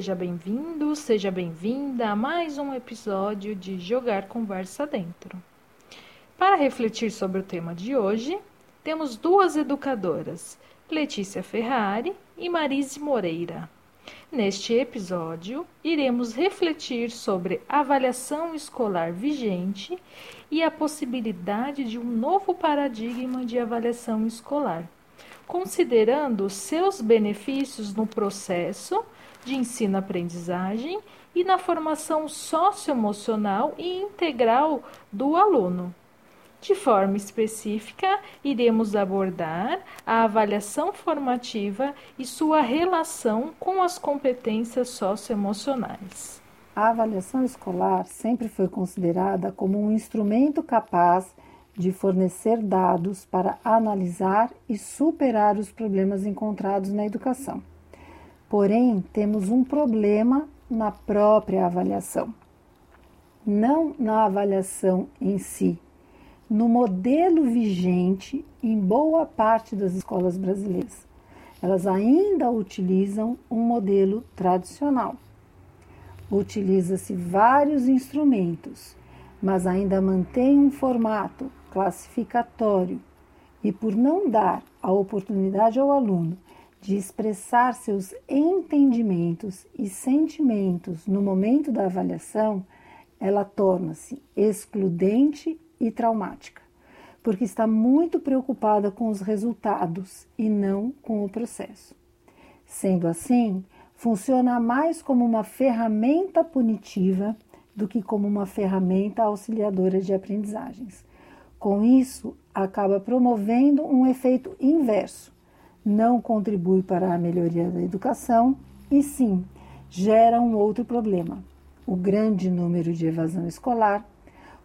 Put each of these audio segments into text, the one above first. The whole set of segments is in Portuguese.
Seja bem-vindo, seja bem-vinda a mais um episódio de Jogar Conversa Dentro. Para refletir sobre o tema de hoje, temos duas educadoras, Letícia Ferrari e Marise Moreira. Neste episódio, iremos refletir sobre a avaliação escolar vigente e a possibilidade de um novo paradigma de avaliação escolar, considerando seus benefícios no processo de ensino-aprendizagem e na formação socioemocional e integral do aluno. De forma específica, iremos abordar a avaliação formativa e sua relação com as competências socioemocionais. A avaliação escolar sempre foi considerada como um instrumento capaz de fornecer dados para analisar e superar os problemas encontrados na educação. Porém, temos um problema na própria avaliação, não na avaliação em si no modelo vigente em boa parte das escolas brasileiras. Elas ainda utilizam um modelo tradicional. Utiliza-se vários instrumentos, mas ainda mantém um formato classificatório e por não dar a oportunidade ao aluno de expressar seus entendimentos e sentimentos no momento da avaliação, ela torna-se excludente e traumática, porque está muito preocupada com os resultados e não com o processo. Sendo assim, funciona mais como uma ferramenta punitiva do que como uma ferramenta auxiliadora de aprendizagens. Com isso, acaba promovendo um efeito inverso. Não contribui para a melhoria da educação e sim gera um outro problema: o grande número de evasão escolar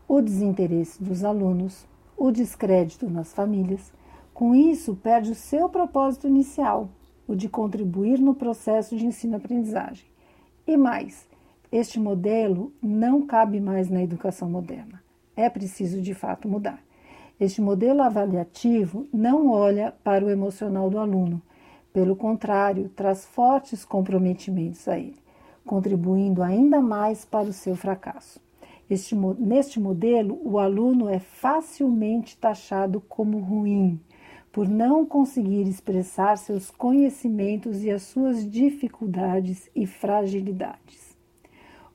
o desinteresse dos alunos, o descrédito nas famílias. Com isso, perde o seu propósito inicial, o de contribuir no processo de ensino-aprendizagem. E mais, este modelo não cabe mais na educação moderna. É preciso de fato mudar. Este modelo avaliativo não olha para o emocional do aluno, pelo contrário, traz fortes comprometimentos a ele, contribuindo ainda mais para o seu fracasso. Este, neste modelo, o aluno é facilmente taxado como ruim, por não conseguir expressar seus conhecimentos e as suas dificuldades e fragilidades.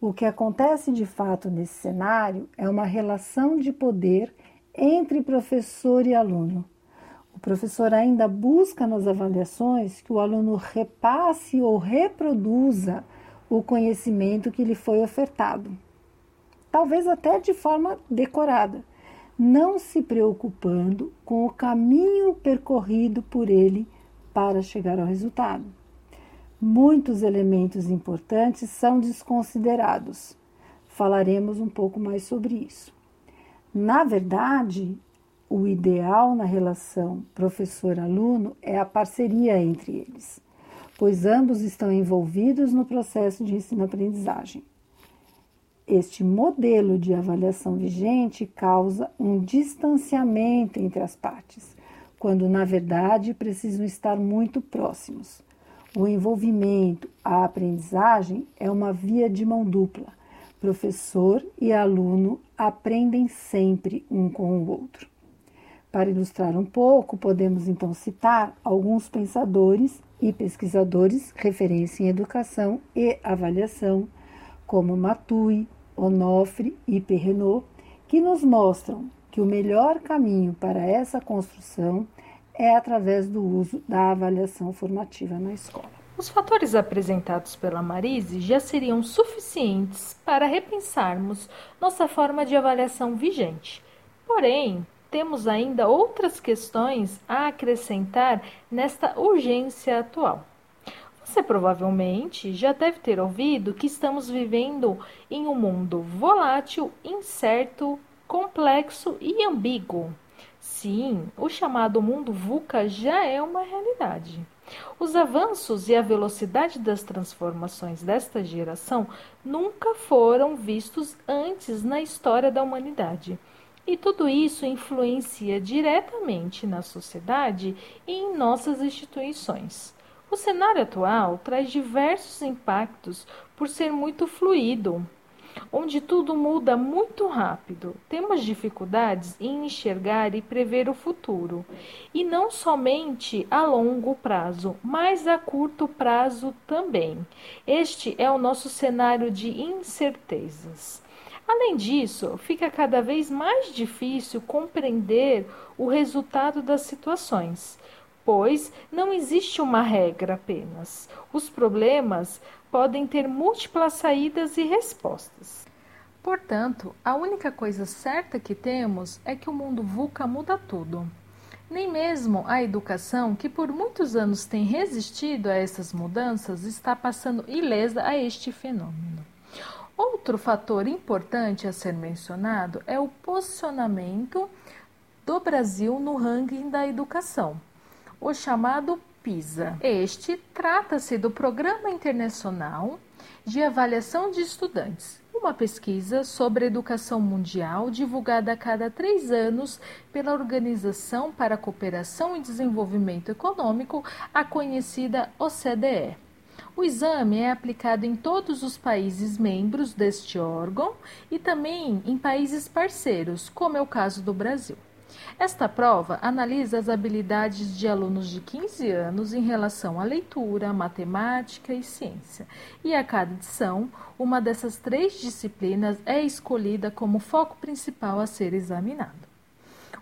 O que acontece de fato nesse cenário é uma relação de poder entre professor e aluno. O professor ainda busca nas avaliações que o aluno repasse ou reproduza o conhecimento que lhe foi ofertado talvez até de forma decorada, não se preocupando com o caminho percorrido por ele para chegar ao resultado. Muitos elementos importantes são desconsiderados. Falaremos um pouco mais sobre isso. Na verdade, o ideal na relação professor-aluno é a parceria entre eles, pois ambos estão envolvidos no processo de ensino-aprendizagem. Este modelo de avaliação vigente causa um distanciamento entre as partes, quando na verdade precisam estar muito próximos. O envolvimento, a aprendizagem é uma via de mão dupla. Professor e aluno aprendem sempre um com o outro. Para ilustrar um pouco, podemos então citar alguns pensadores e pesquisadores referência em educação e avaliação, como Matui, Onofre e Perrenot, que nos mostram que o melhor caminho para essa construção é através do uso da avaliação formativa na escola. Os fatores apresentados pela Marise já seriam suficientes para repensarmos nossa forma de avaliação vigente. Porém, temos ainda outras questões a acrescentar nesta urgência atual. Você provavelmente já deve ter ouvido que estamos vivendo em um mundo volátil, incerto, complexo e ambíguo. Sim, o chamado mundo VUCA já é uma realidade. Os avanços e a velocidade das transformações desta geração nunca foram vistos antes na história da humanidade. E tudo isso influencia diretamente na sociedade e em nossas instituições. O cenário atual traz diversos impactos por ser muito fluido, onde tudo muda muito rápido. Temos dificuldades em enxergar e prever o futuro, e não somente a longo prazo, mas a curto prazo também. Este é o nosso cenário de incertezas. Além disso, fica cada vez mais difícil compreender o resultado das situações, pois não existe uma regra apenas. Os problemas podem ter múltiplas saídas e respostas. Portanto, a única coisa certa que temos é que o mundo VUCA muda tudo. Nem mesmo a educação, que por muitos anos tem resistido a essas mudanças, está passando ilesa a este fenômeno. Outro fator importante a ser mencionado é o posicionamento do Brasil no ranking da educação, o chamado PISA. Este trata-se do Programa Internacional de Avaliação de Estudantes, uma pesquisa sobre educação mundial divulgada a cada três anos pela Organização para a Cooperação e Desenvolvimento Econômico, a conhecida OCDE. O exame é aplicado em todos os países membros deste órgão e também em países parceiros, como é o caso do Brasil. Esta prova analisa as habilidades de alunos de 15 anos em relação à leitura, matemática e ciência. E a cada edição, uma dessas três disciplinas é escolhida como foco principal a ser examinado.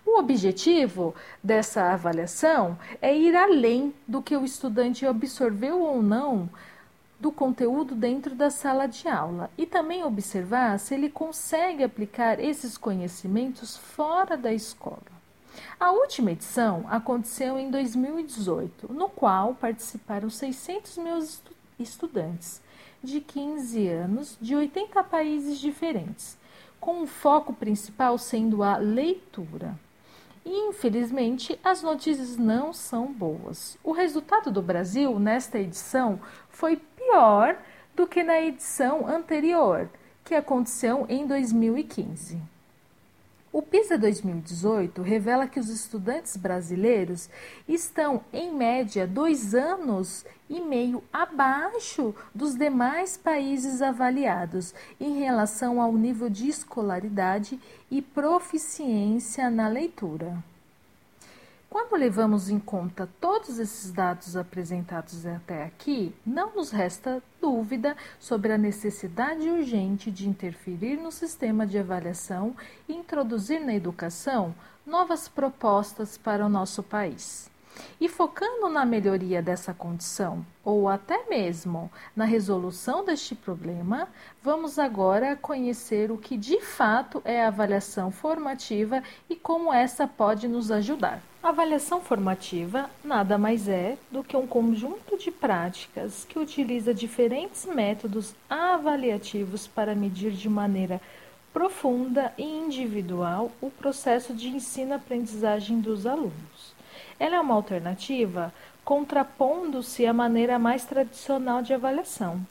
O objetivo dessa avaliação é ir além do que o estudante absorveu ou não do conteúdo dentro da sala de aula e também observar se ele consegue aplicar esses conhecimentos fora da escola. A última edição aconteceu em 2018, no qual participaram 600 mil estudantes de 15 anos de 80 países diferentes, com o foco principal sendo a leitura. Infelizmente, as notícias não são boas. O resultado do Brasil nesta edição foi pior do que na edição anterior, que aconteceu em 2015. O PISA 2018 revela que os estudantes brasileiros estão, em média, dois anos e meio abaixo dos demais países avaliados em relação ao nível de escolaridade e proficiência na leitura. Quando levamos em conta todos esses dados apresentados até aqui, não nos resta dúvida sobre a necessidade urgente de interferir no sistema de avaliação e introduzir na educação novas propostas para o nosso país. E focando na melhoria dessa condição, ou até mesmo na resolução deste problema, vamos agora conhecer o que de fato é a avaliação formativa e como essa pode nos ajudar. A avaliação formativa nada mais é do que um conjunto de práticas que utiliza diferentes métodos avaliativos para medir de maneira profunda e individual o processo de ensino-aprendizagem dos alunos. Ela é uma alternativa contrapondo-se à maneira mais tradicional de avaliação,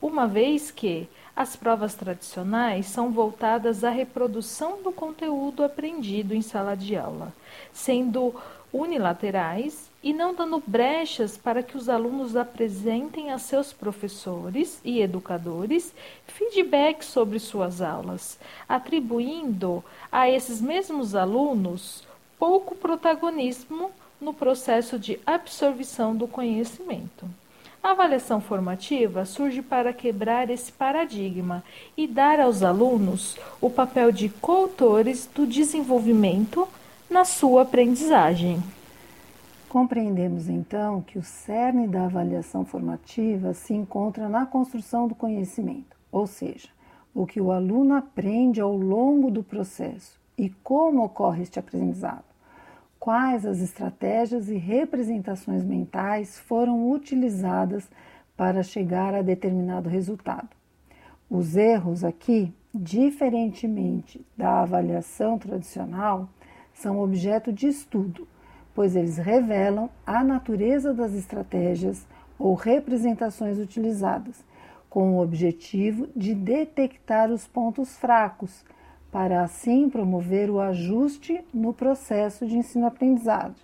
uma vez que as provas tradicionais são voltadas à reprodução do conteúdo aprendido em sala de aula, sendo unilaterais e não dando brechas para que os alunos apresentem a seus professores e educadores feedback sobre suas aulas, atribuindo a esses mesmos alunos pouco protagonismo no processo de absorção do conhecimento. A avaliação formativa surge para quebrar esse paradigma e dar aos alunos o papel de coautores do desenvolvimento na sua aprendizagem. Compreendemos então que o cerne da avaliação formativa se encontra na construção do conhecimento, ou seja, o que o aluno aprende ao longo do processo e como ocorre este aprendizado quais as estratégias e representações mentais foram utilizadas para chegar a determinado resultado. Os erros aqui, diferentemente da avaliação tradicional, são objeto de estudo, pois eles revelam a natureza das estratégias ou representações utilizadas, com o objetivo de detectar os pontos fracos para assim promover o ajuste no processo de ensino-aprendizagem.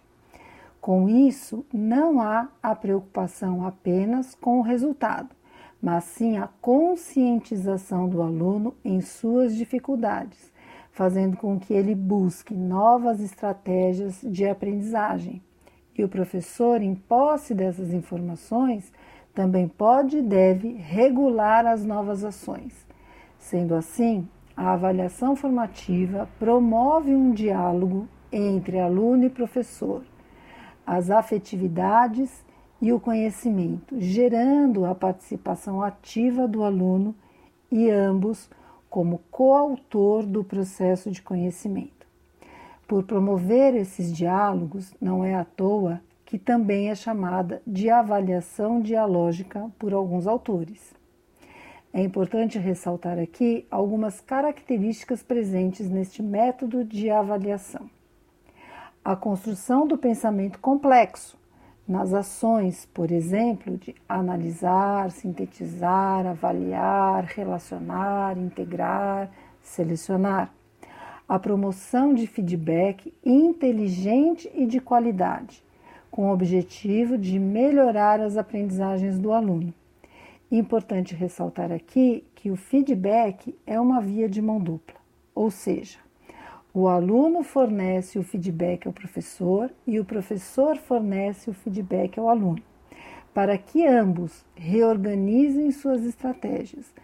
Com isso, não há a preocupação apenas com o resultado, mas sim a conscientização do aluno em suas dificuldades, fazendo com que ele busque novas estratégias de aprendizagem. E o professor, em posse dessas informações, também pode e deve regular as novas ações. Sendo assim, a avaliação formativa promove um diálogo entre aluno e professor, as afetividades e o conhecimento, gerando a participação ativa do aluno e ambos como coautor do processo de conhecimento. Por promover esses diálogos, não é à toa que também é chamada de avaliação dialógica por alguns autores. É importante ressaltar aqui algumas características presentes neste método de avaliação. A construção do pensamento complexo, nas ações, por exemplo, de analisar, sintetizar, avaliar, relacionar, integrar, selecionar. A promoção de feedback inteligente e de qualidade, com o objetivo de melhorar as aprendizagens do aluno. Importante ressaltar aqui que o feedback é uma via de mão dupla, ou seja, o aluno fornece o feedback ao professor e o professor fornece o feedback ao aluno, para que ambos reorganizem suas estratégias.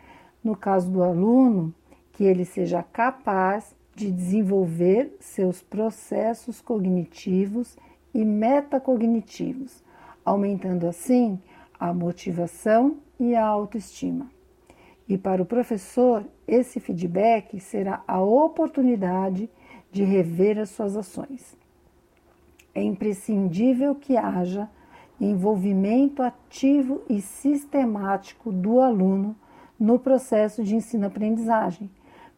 No caso do aluno, que ele seja capaz de desenvolver seus processos cognitivos e metacognitivos, aumentando assim a motivação e a autoestima. E para o professor, esse feedback será a oportunidade de rever as suas ações. É imprescindível que haja envolvimento ativo e sistemático do aluno no processo de ensino-aprendizagem,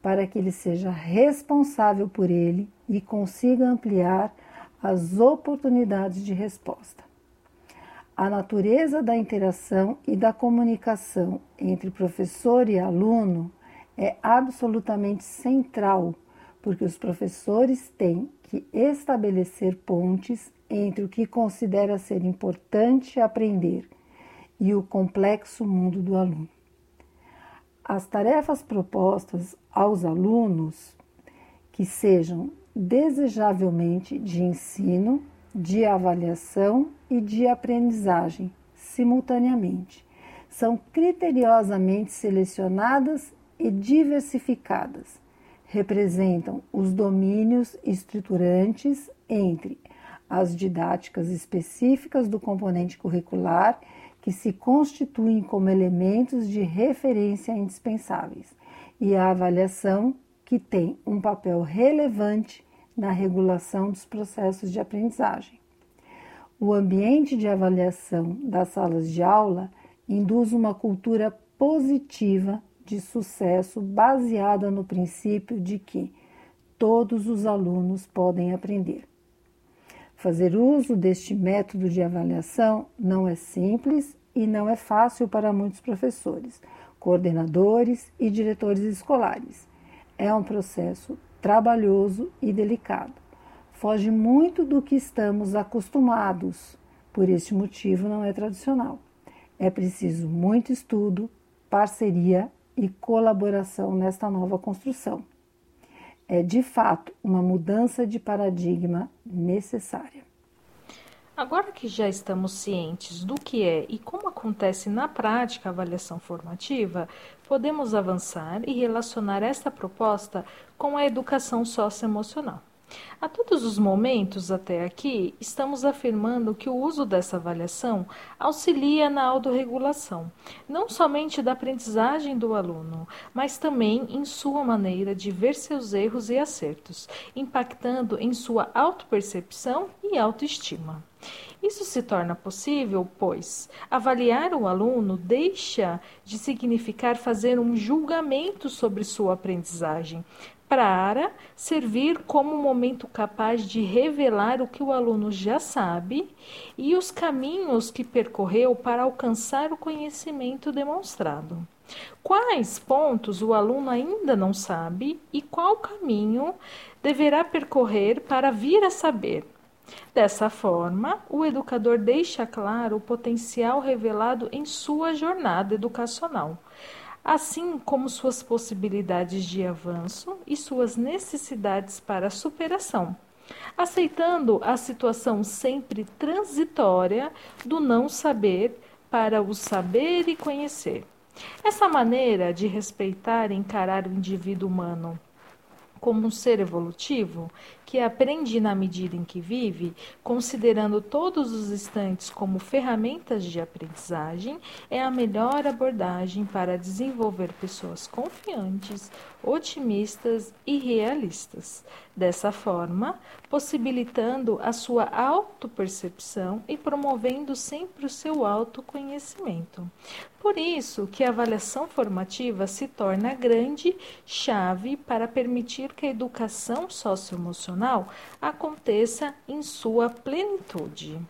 para que ele seja responsável por ele e consiga ampliar as oportunidades de resposta. A natureza da interação e da comunicação entre professor e aluno é absolutamente central, porque os professores têm que estabelecer pontes entre o que considera ser importante aprender e o complexo mundo do aluno. As tarefas propostas aos alunos que sejam desejavelmente de ensino de avaliação e de aprendizagem simultaneamente. São criteriosamente selecionadas e diversificadas. Representam os domínios estruturantes entre as didáticas específicas do componente curricular, que se constituem como elementos de referência indispensáveis, e a avaliação, que tem um papel relevante na regulação dos processos de aprendizagem. O ambiente de avaliação das salas de aula induz uma cultura positiva de sucesso baseada no princípio de que todos os alunos podem aprender. Fazer uso deste método de avaliação não é simples e não é fácil para muitos professores, coordenadores e diretores escolares. É um processo trabalhoso e delicado. Foge muito do que estamos acostumados, por este motivo não é tradicional. É preciso muito estudo, parceria e colaboração nesta nova construção. É de fato uma mudança de paradigma necessária. Agora que já estamos cientes do que é e como acontece na prática a avaliação formativa, podemos avançar e relacionar esta proposta com a educação socioemocional. A todos os momentos até aqui, estamos afirmando que o uso dessa avaliação auxilia na autorregulação, não somente da aprendizagem do aluno, mas também em sua maneira de ver seus erros e acertos, impactando em sua autopercepção e autoestima. Isso se torna possível, pois avaliar o aluno deixa de significar fazer um julgamento sobre sua aprendizagem, para servir como momento capaz de revelar o que o aluno já sabe e os caminhos que percorreu para alcançar o conhecimento demonstrado. Quais pontos o aluno ainda não sabe e qual caminho deverá percorrer para vir a saber. Dessa forma, o educador deixa claro o potencial revelado em sua jornada educacional, assim como suas possibilidades de avanço e suas necessidades para superação, aceitando a situação sempre transitória do não saber para o saber e conhecer. Essa maneira de respeitar e encarar o indivíduo humano como um ser evolutivo que aprende na medida em que vive, considerando todos os instantes como ferramentas de aprendizagem, é a melhor abordagem para desenvolver pessoas confiantes, otimistas e realistas. Dessa forma, possibilitando a sua autopercepção e promovendo sempre o seu autoconhecimento. Por isso que a avaliação formativa se torna a grande chave para permitir que a educação socioemocional aconteça em sua plenitude.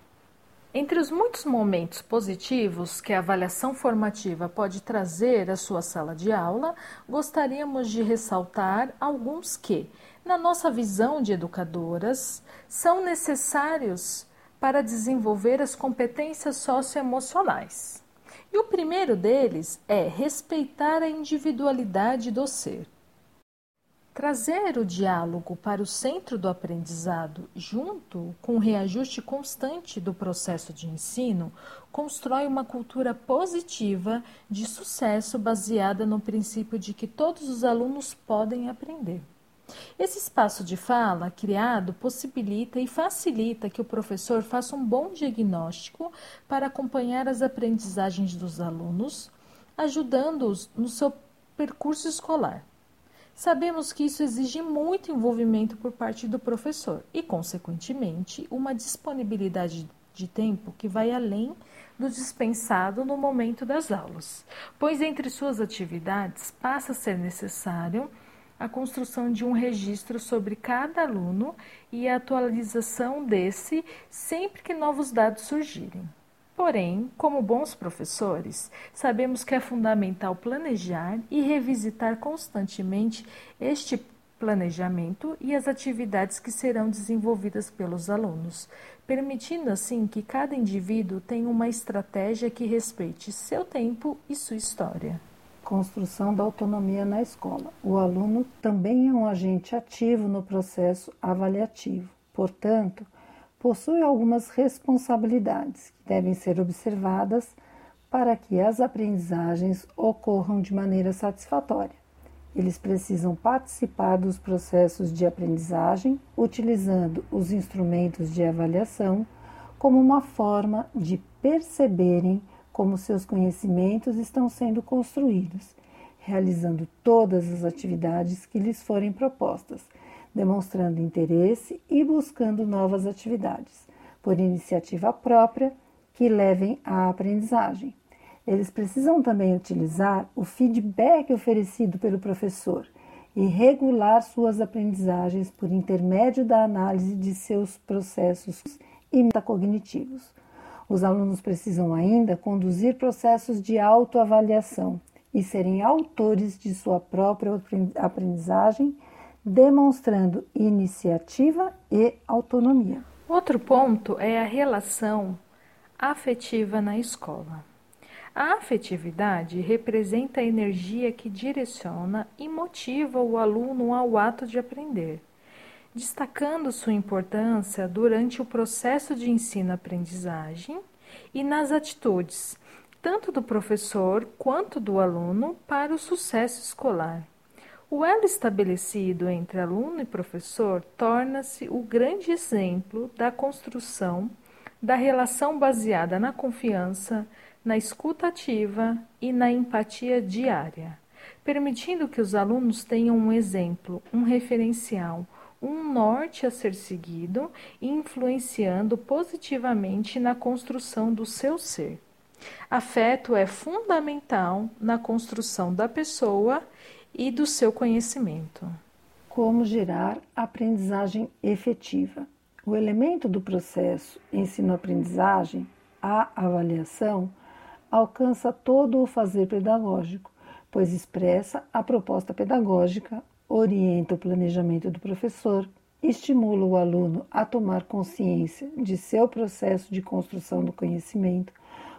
Entre os muitos momentos positivos que a avaliação formativa pode trazer à sua sala de aula, gostaríamos de ressaltar alguns que, na nossa visão de educadoras, são necessários para desenvolver as competências socioemocionais. E o primeiro deles é respeitar a individualidade do ser. Trazer o diálogo para o centro do aprendizado, junto com o reajuste constante do processo de ensino, constrói uma cultura positiva de sucesso baseada no princípio de que todos os alunos podem aprender. Esse espaço de fala criado possibilita e facilita que o professor faça um bom diagnóstico para acompanhar as aprendizagens dos alunos, ajudando-os no seu percurso escolar. Sabemos que isso exige muito envolvimento por parte do professor e, consequentemente, uma disponibilidade de tempo que vai além do dispensado no momento das aulas, pois entre suas atividades passa a ser necessário a construção de um registro sobre cada aluno e a atualização desse sempre que novos dados surgirem. Porém, como bons professores, sabemos que é fundamental planejar e revisitar constantemente este planejamento e as atividades que serão desenvolvidas pelos alunos, permitindo assim que cada indivíduo tenha uma estratégia que respeite seu tempo e sua história construção da autonomia na escola. O aluno também é um agente ativo no processo avaliativo, portanto, possui algumas responsabilidades que devem ser observadas para que as aprendizagens ocorram de maneira satisfatória. Eles precisam participar dos processos de aprendizagem utilizando os instrumentos de avaliação como uma forma de perceberem como seus conhecimentos estão sendo construídos, realizando todas as atividades que lhes forem propostas, demonstrando interesse e buscando novas atividades, por iniciativa própria, que levem à aprendizagem. Eles precisam também utilizar o feedback oferecido pelo professor e regular suas aprendizagens por intermédio da análise de seus processos metacognitivos. Os alunos precisam ainda conduzir processos de autoavaliação e serem autores de sua própria aprendizagem, demonstrando iniciativa e autonomia. Outro ponto é a relação afetiva na escola. A afetividade representa a energia que direciona e motiva o aluno ao ato de aprender destacando sua importância durante o processo de ensino-aprendizagem e nas atitudes, tanto do professor quanto do aluno, para o sucesso escolar. O elo estabelecido entre aluno e professor torna-se o grande exemplo da construção da relação baseada na confiança, na escuta ativa e na empatia diária, permitindo que os alunos tenham um exemplo, um referencial, um norte a ser seguido influenciando positivamente na construção do seu ser. Afeto é fundamental na construção da pessoa e do seu conhecimento. Como gerar aprendizagem efetiva? O elemento do processo ensino-aprendizagem, a avaliação, alcança todo o fazer pedagógico, pois expressa a proposta pedagógica, orienta o planejamento do professor estimula o aluno a tomar consciência de seu processo de construção do conhecimento,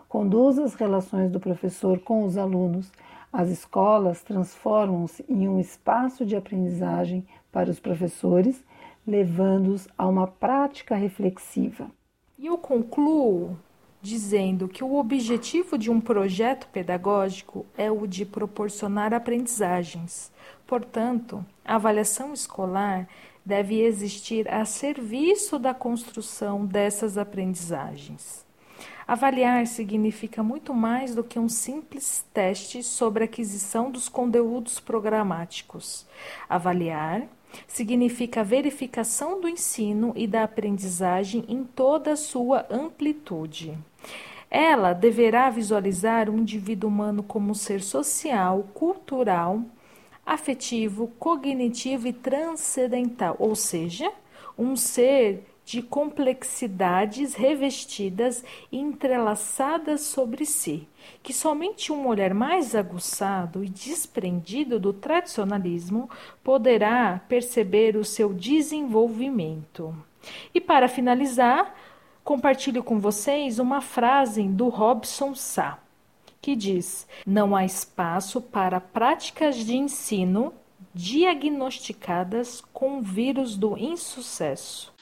conduz as relações do professor com os alunos, as escolas transformam-se em um espaço de aprendizagem para os professores, levando-os a uma prática reflexiva. E eu concluo dizendo que o objetivo de um projeto pedagógico é o de proporcionar aprendizagens. Portanto, a avaliação escolar deve existir a serviço da construção dessas aprendizagens. Avaliar significa muito mais do que um simples teste sobre a aquisição dos conteúdos programáticos. Avaliar significa a verificação do ensino e da aprendizagem em toda a sua amplitude. Ela deverá visualizar o indivíduo humano como um ser social, cultural, afetivo, cognitivo e transcendental, ou seja, um ser de complexidades revestidas e entrelaçadas sobre si, que somente um olhar mais aguçado e desprendido do tradicionalismo poderá perceber o seu desenvolvimento. E para finalizar, compartilho com vocês uma frase do Robson Sá, que diz: Não há espaço para práticas de ensino diagnosticadas com o vírus do insucesso.